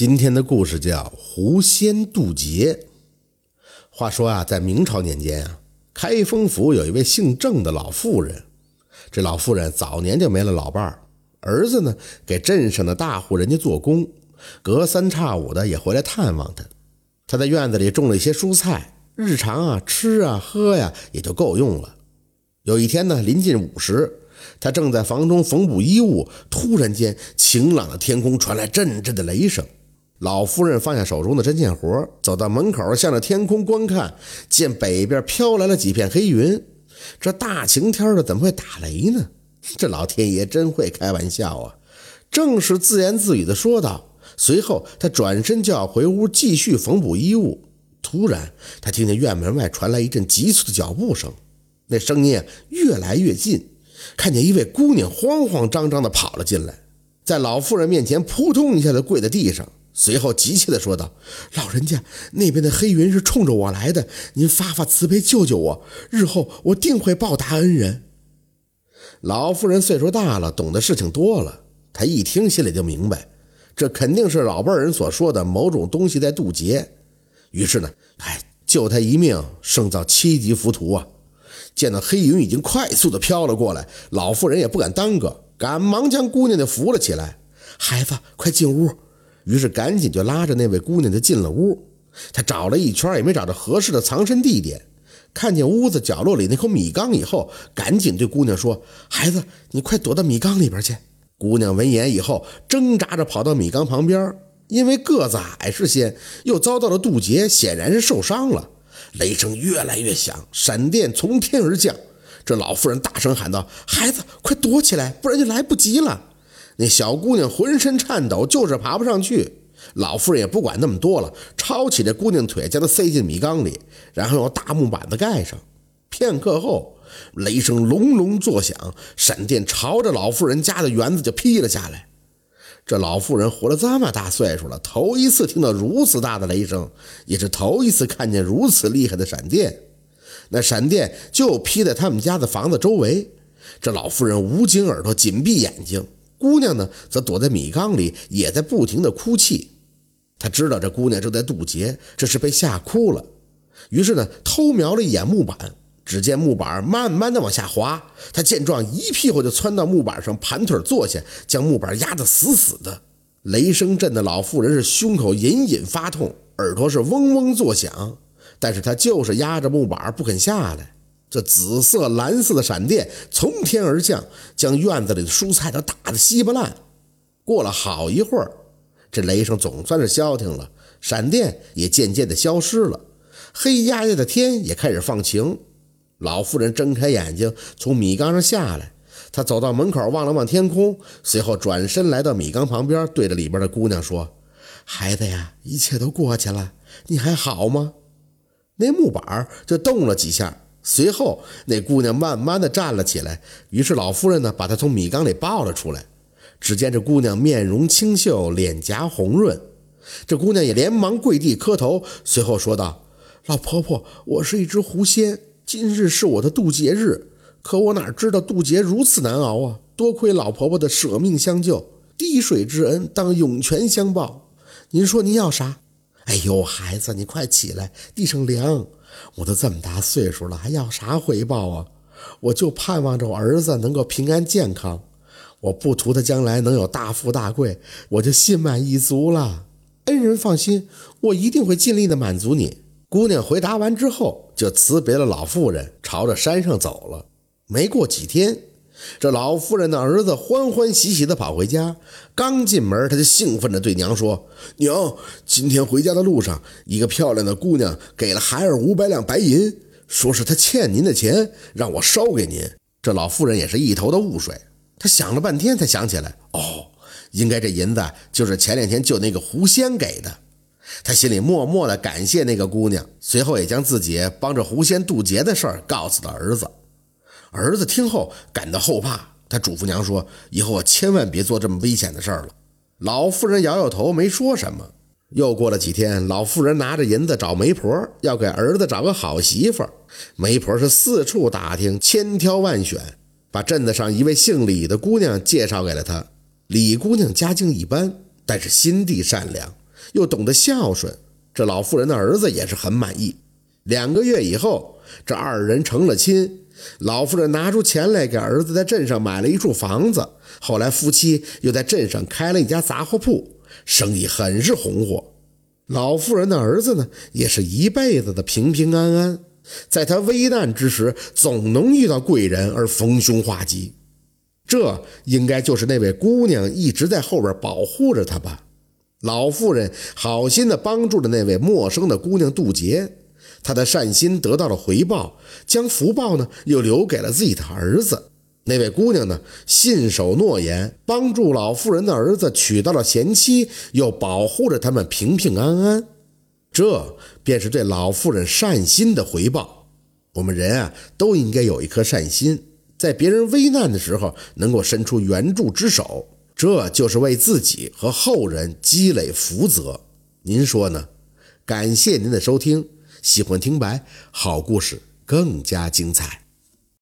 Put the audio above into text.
今天的故事叫狐仙渡劫。话说啊，在明朝年间啊，开封府有一位姓郑的老妇人。这老妇人早年就没了老伴儿，儿子呢给镇上的大户人家做工，隔三差五的也回来探望他。他在院子里种了一些蔬菜，日常啊吃啊喝呀也就够用了。有一天呢，临近午时。他正在房中缝补衣物，突然间，晴朗的天空传来阵阵的雷声。老夫人放下手中的针线活，走到门口，向着天空观看，见北边飘来了几片黑云。这大晴天的，怎么会打雷呢？这老天爷真会开玩笑啊！正是自言自语的说道。随后，他转身就要回屋继续缝补衣物。突然，他听见院门外传来一阵急促的脚步声，那声音越来越近。看见一位姑娘慌慌张张地跑了进来，在老妇人面前扑通一下子跪在地上，随后急切地说道：“老人家，那边的黑云是冲着我来的，您发发慈悲救救我，日后我定会报答恩人。”老妇人岁数大了，懂得事情多了，她一听心里就明白，这肯定是老辈人所说的某种东西在渡劫，于是呢，哎，救他一命胜造七级浮屠啊！见到黑云已经快速的飘了过来，老妇人也不敢耽搁，赶忙将姑娘就扶了起来。孩子，快进屋。于是赶紧就拉着那位姑娘就进了屋。他找了一圈也没找到合适的藏身地点，看见屋子角落里那口米缸以后，赶紧对姑娘说：“孩子，你快躲到米缸里边去。”姑娘闻言以后，挣扎着跑到米缸旁边，因为个子矮是先，又遭到了渡劫，显然是受伤了。雷声越来越响，闪电从天而降。这老妇人大声喊道：“孩子，快躲起来，不然就来不及了！”那小姑娘浑身颤抖，就是爬不上去。老妇人也不管那么多了，抄起这姑娘腿，将她塞进米缸里，然后用大木板子盖上。片刻后，雷声隆隆作响，闪电朝着老妇人家的园子就劈了下来。这老妇人活了这么大岁数了，头一次听到如此大的雷声，也是头一次看见如此厉害的闪电。那闪电就劈在他们家的房子周围。这老妇人捂紧耳朵，紧闭眼睛。姑娘呢，则躲在米缸里，也在不停的哭泣。他知道这姑娘正在渡劫，这是被吓哭了。于是呢，偷瞄了一眼木板。只见木板慢慢的往下滑，他见状一屁股就窜到木板上，盘腿坐下，将木板压得死死的。雷声震的老妇人是胸口隐隐发痛，耳朵是嗡嗡作响，但是她就是压着木板不肯下来。这紫色、蓝色的闪电从天而降，将院子里的蔬菜都打得稀巴烂。过了好一会儿，这雷声总算是消停了，闪电也渐渐的消失了，黑压压的天也开始放晴。老妇人睁开眼睛，从米缸上下来。她走到门口，望了望天空，随后转身来到米缸旁边，对着里边的姑娘说：“孩子呀，一切都过去了，你还好吗？”那木板就动了几下，随后那姑娘慢慢的站了起来。于是老夫人呢，把她从米缸里抱了出来。只见这姑娘面容清秀，脸颊红润。这姑娘也连忙跪地磕头，随后说道：“老婆婆，我是一只狐仙。”今日是我的渡劫日，可我哪知道渡劫如此难熬啊！多亏老婆婆的舍命相救，滴水之恩当涌泉相报。您说您要啥？哎呦，孩子，你快起来，地上凉。我都这么大岁数了，还要啥回报啊？我就盼望着我儿子能够平安健康，我不图他将来能有大富大贵，我就心满意足了。恩人放心，我一定会尽力的满足你。姑娘回答完之后，就辞别了老妇人，朝着山上走了。没过几天，这老妇人的儿子欢欢喜喜地跑回家，刚进门，他就兴奋地对娘说：“娘，今天回家的路上，一个漂亮的姑娘给了孩儿五百两白银，说是她欠您的钱，让我捎给您。”这老妇人也是一头的雾水，她想了半天，才想起来，哦，应该这银子就是前两天救那个狐仙给的。她心里默默地感谢那个姑娘，随后也将自己帮着狐仙渡劫的事儿告诉了儿子。儿子听后感到后怕，他嘱咐娘说：“以后千万别做这么危险的事儿了。”老妇人摇摇头，没说什么。又过了几天，老妇人拿着银子找媒婆，要给儿子找个好媳妇。媒婆是四处打听，千挑万选，把镇子上一位姓李的姑娘介绍给了他。李姑娘家境一般，但是心地善良。又懂得孝顺，这老妇人的儿子也是很满意。两个月以后，这二人成了亲。老妇人拿出钱来给儿子在镇上买了一处房子。后来夫妻又在镇上开了一家杂货铺，生意很是红火。老妇人的儿子呢，也是一辈子的平平安安。在他危难之时，总能遇到贵人而逢凶化吉。这应该就是那位姑娘一直在后边保护着他吧？老妇人好心的帮助了那位陌生的姑娘渡劫，他的善心得到了回报，将福报呢又留给了自己的儿子。那位姑娘呢信守诺言，帮助老妇人的儿子娶到了贤妻，又保护着他们平平安安。这便是对老妇人善心的回报。我们人啊，都应该有一颗善心，在别人危难的时候能够伸出援助之手，这就是为自己和后人积累福泽。您说呢？感谢您的收听，喜欢听白好故事更加精彩。